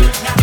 Yeah.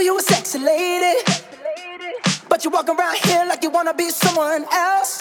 you were sexy lady. But you walk around here like you wanna be someone else.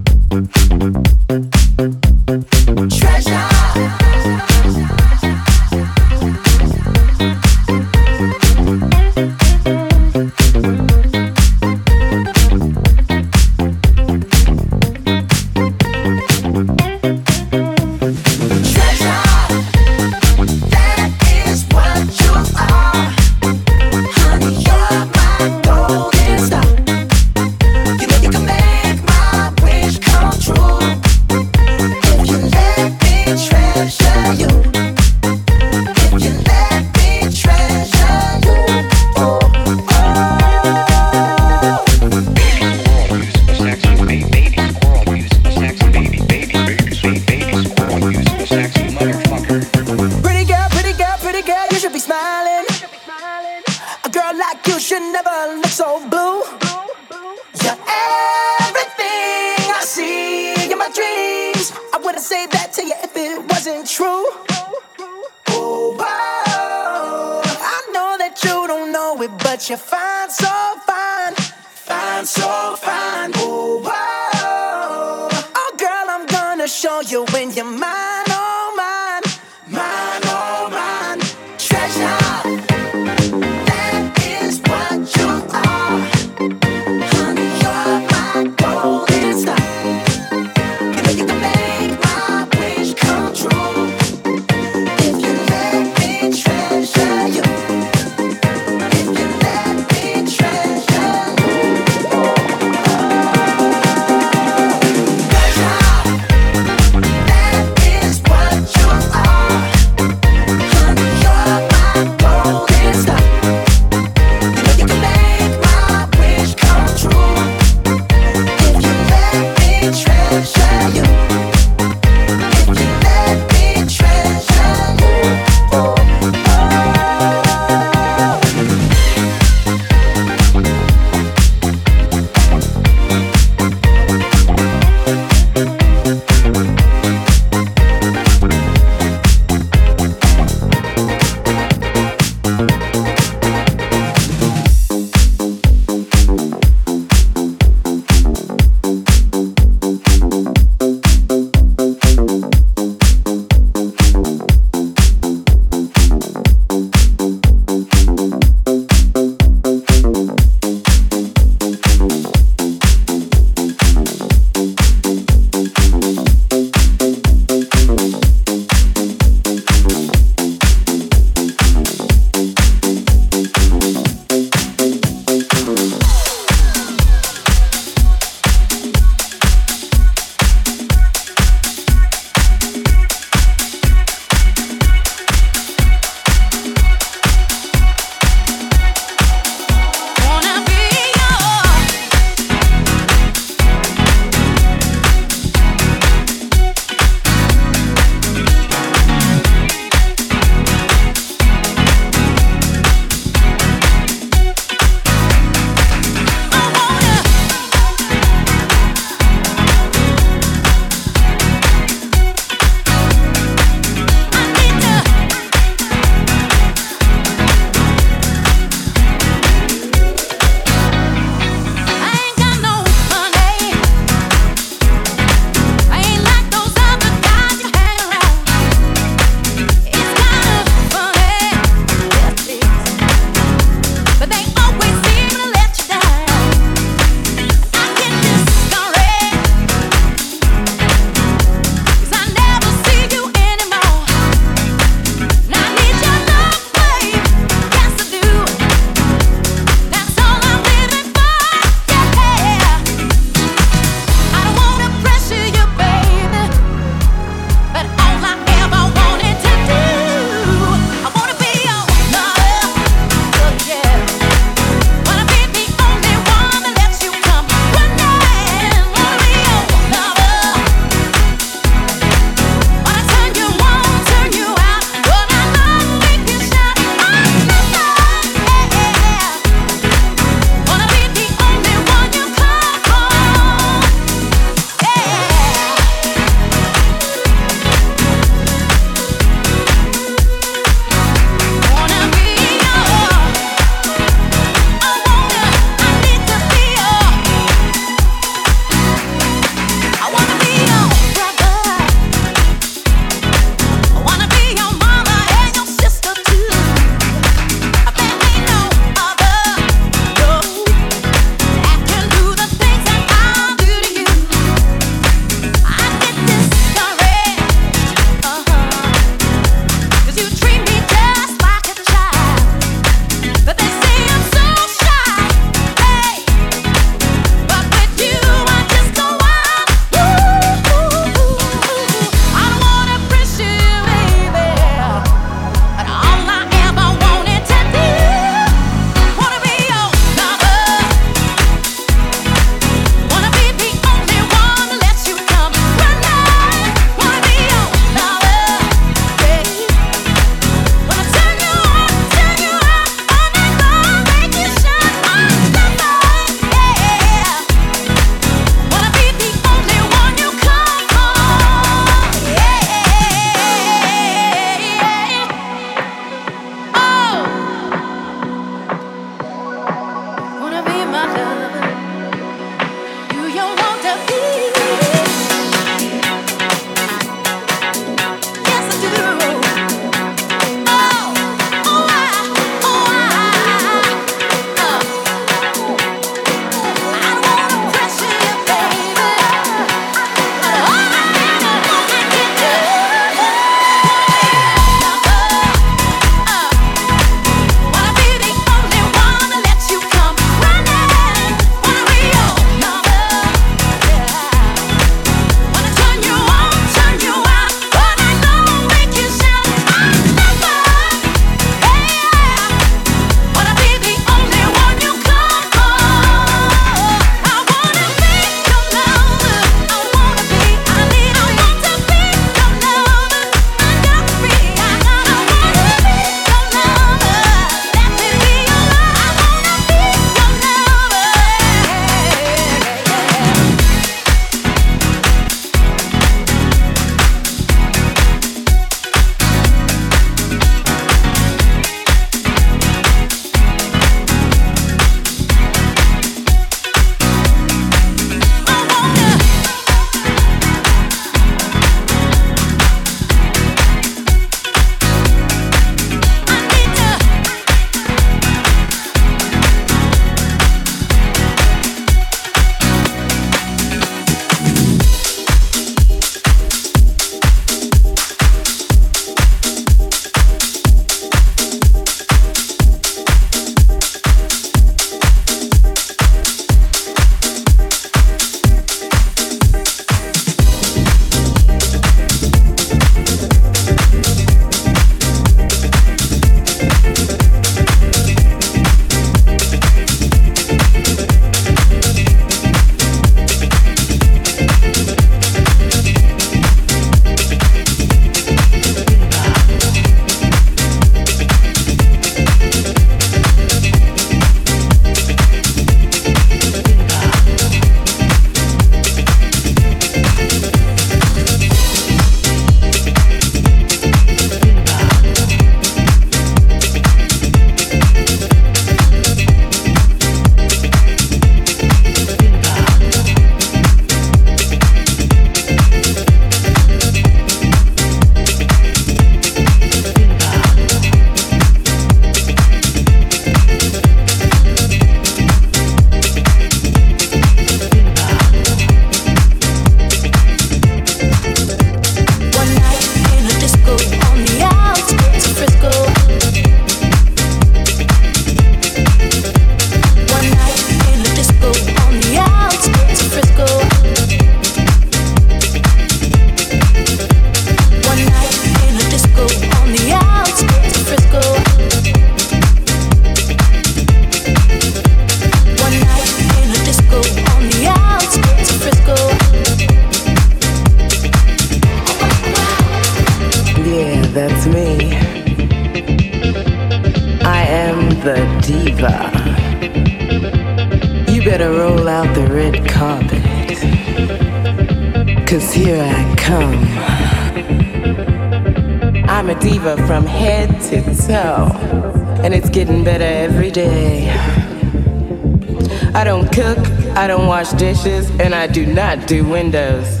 Do windows.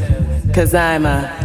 Cause I'm a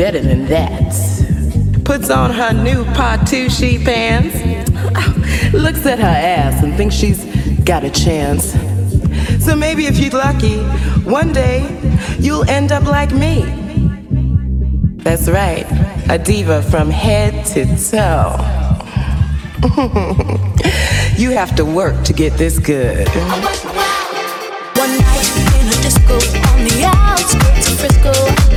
better than that. Puts on her new Patucci pants, looks at her ass and thinks she's got a chance. So maybe if you're lucky, one day you'll end up like me. That's right, a diva from head to toe. you have to work to get this good. One night in a disco on the outskirts of Frisco.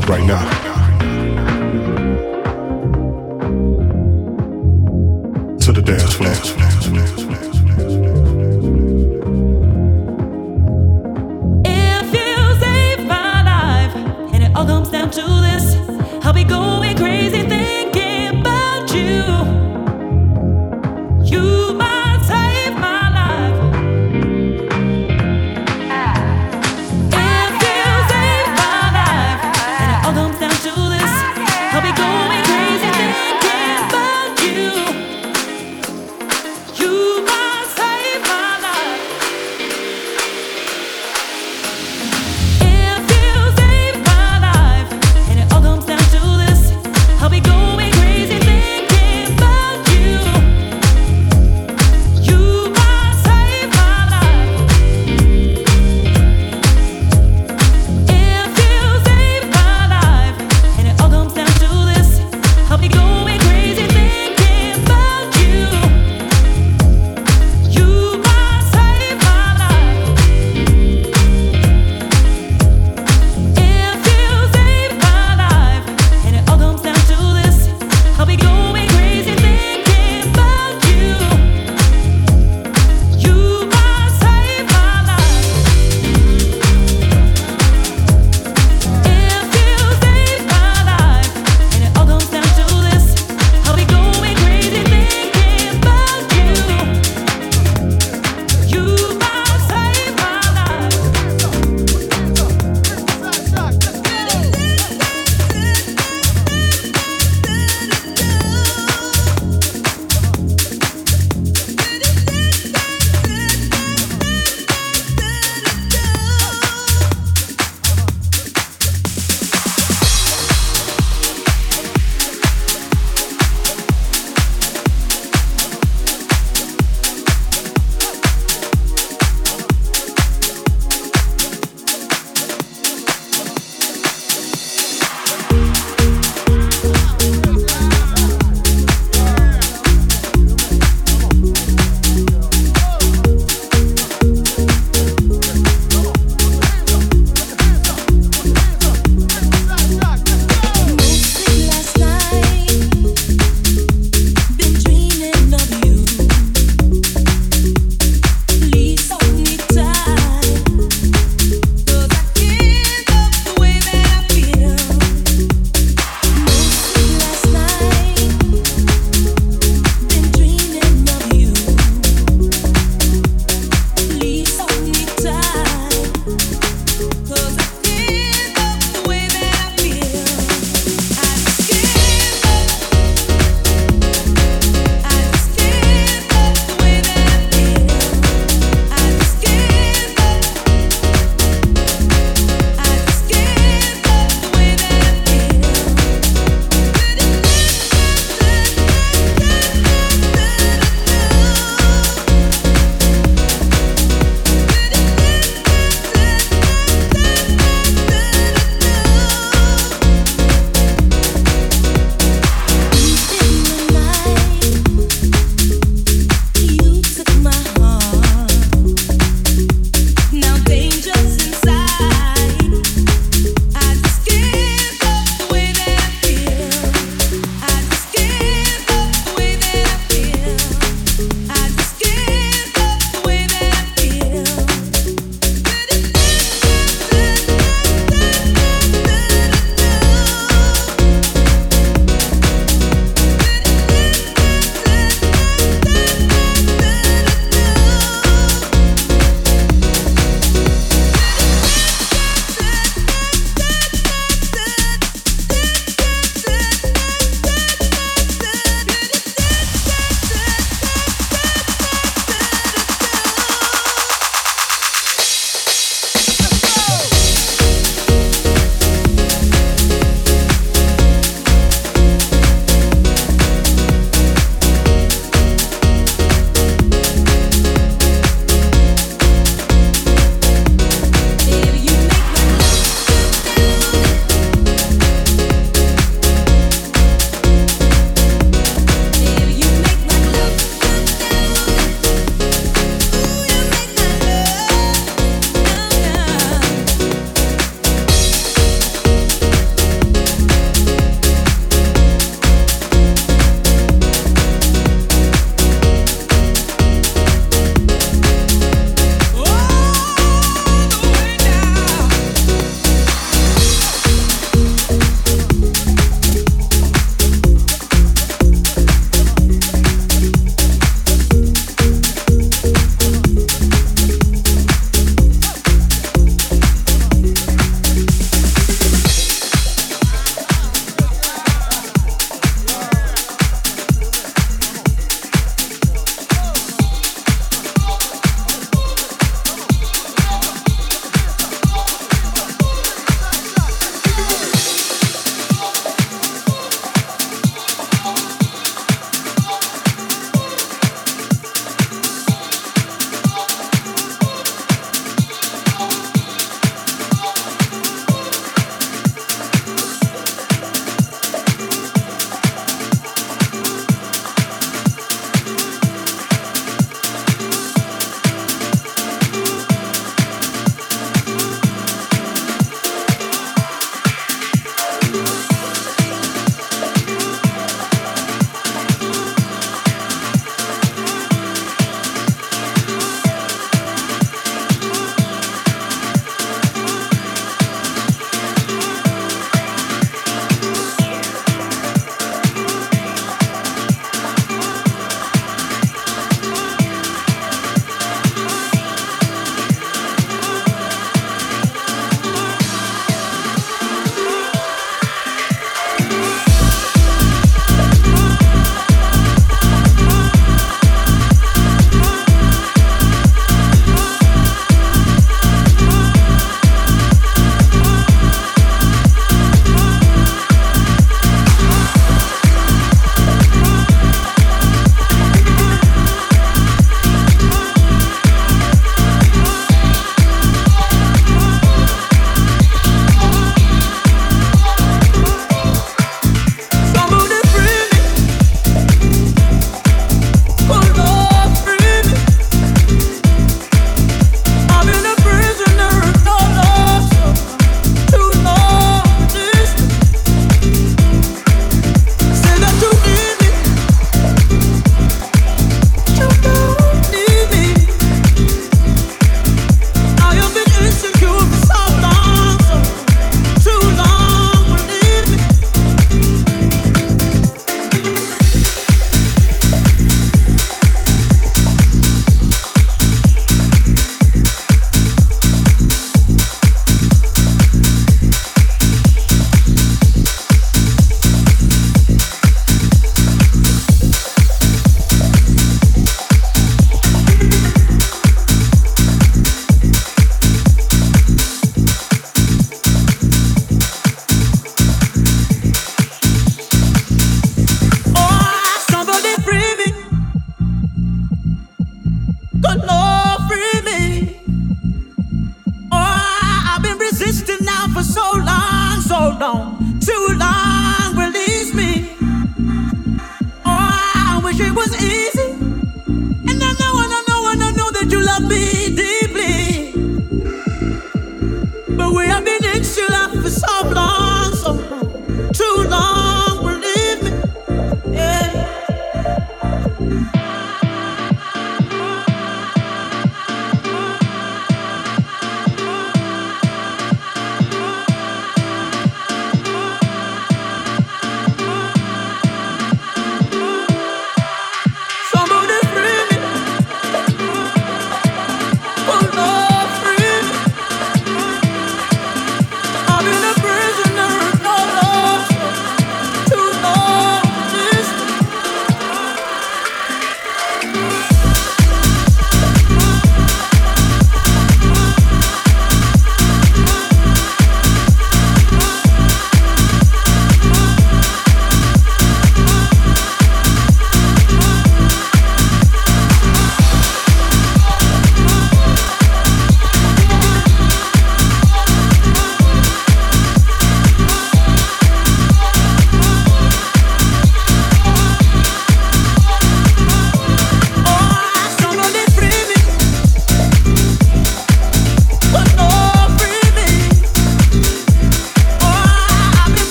club right now. To the dance floor. If you save my life, and it all comes down to this, I'll be going.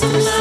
Precious little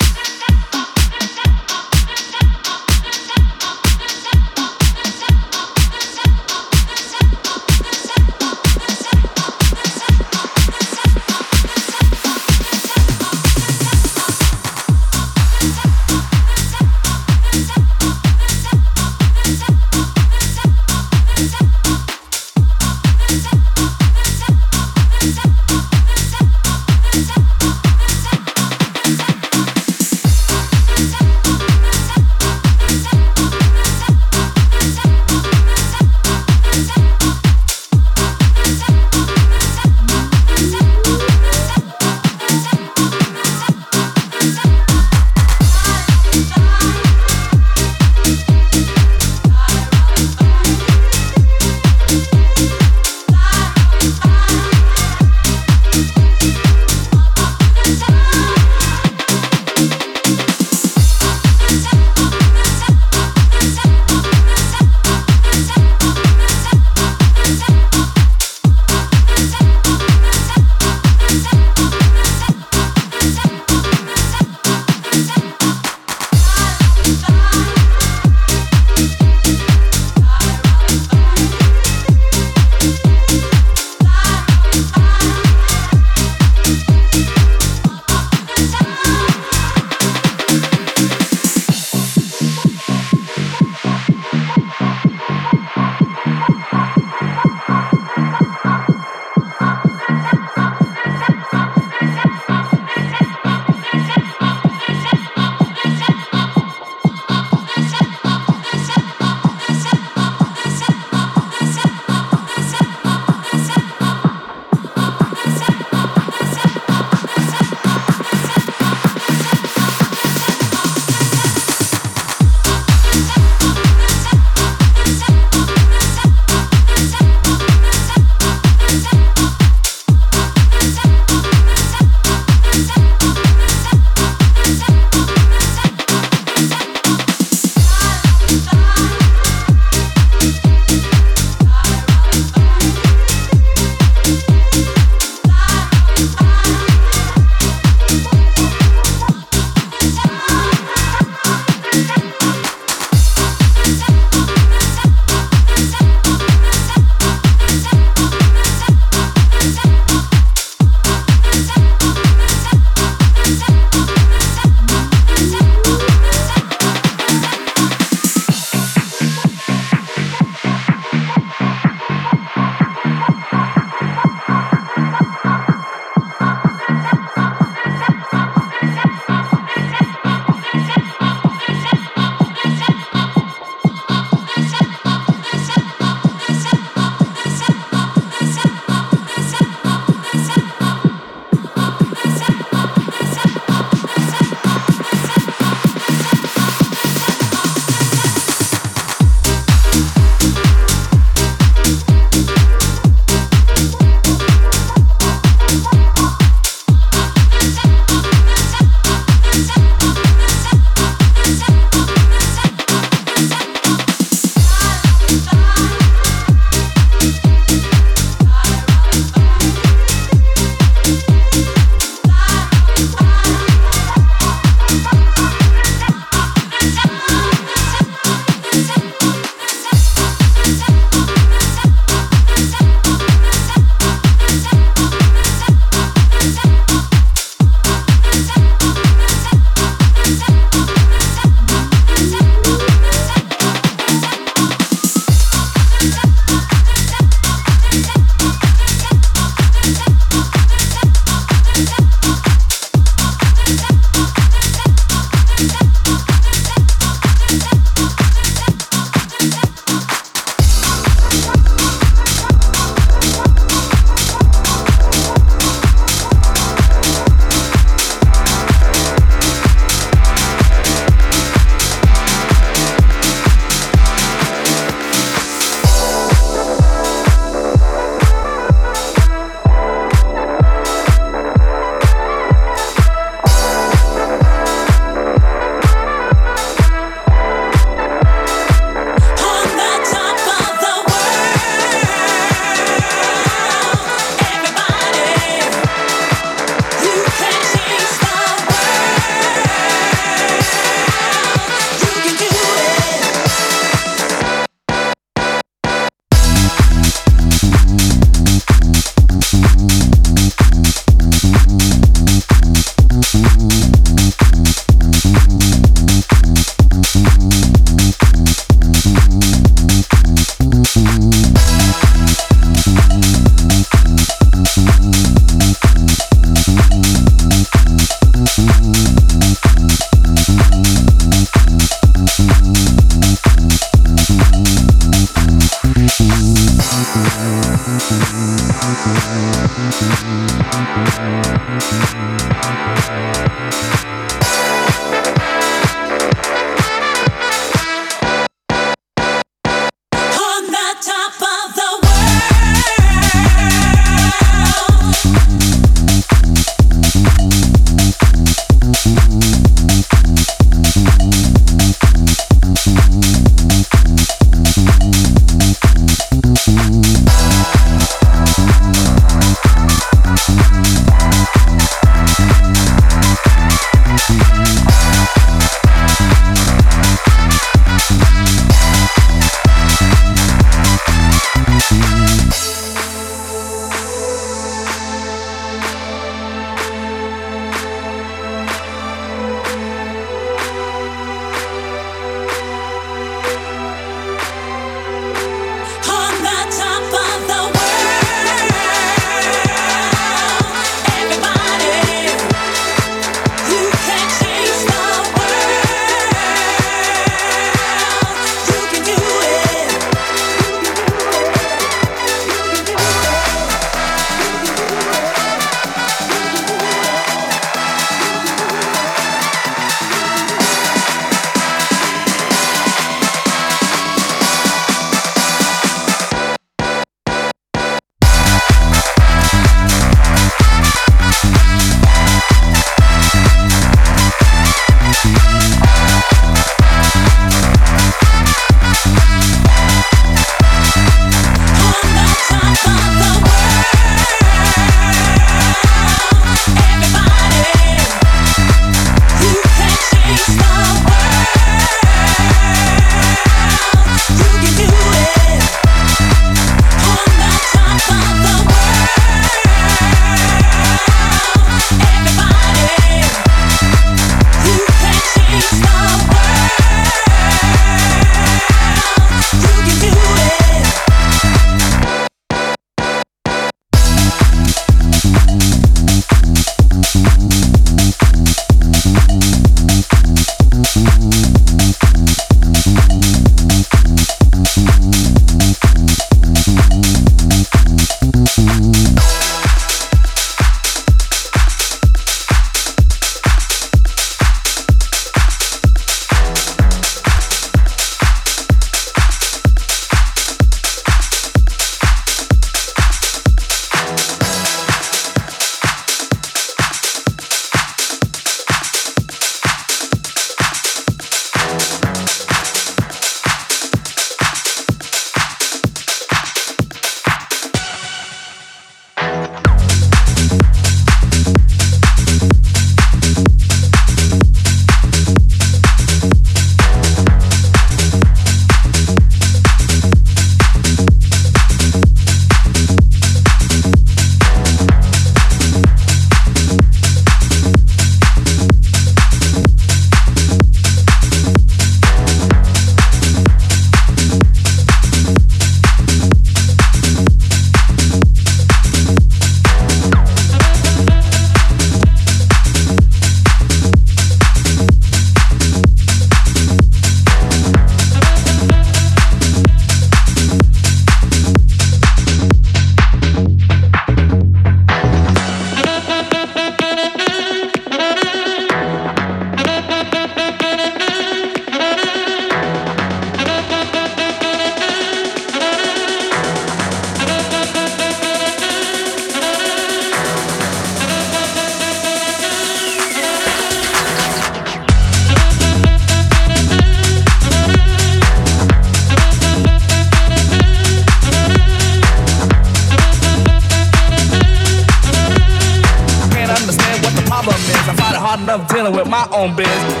own biz.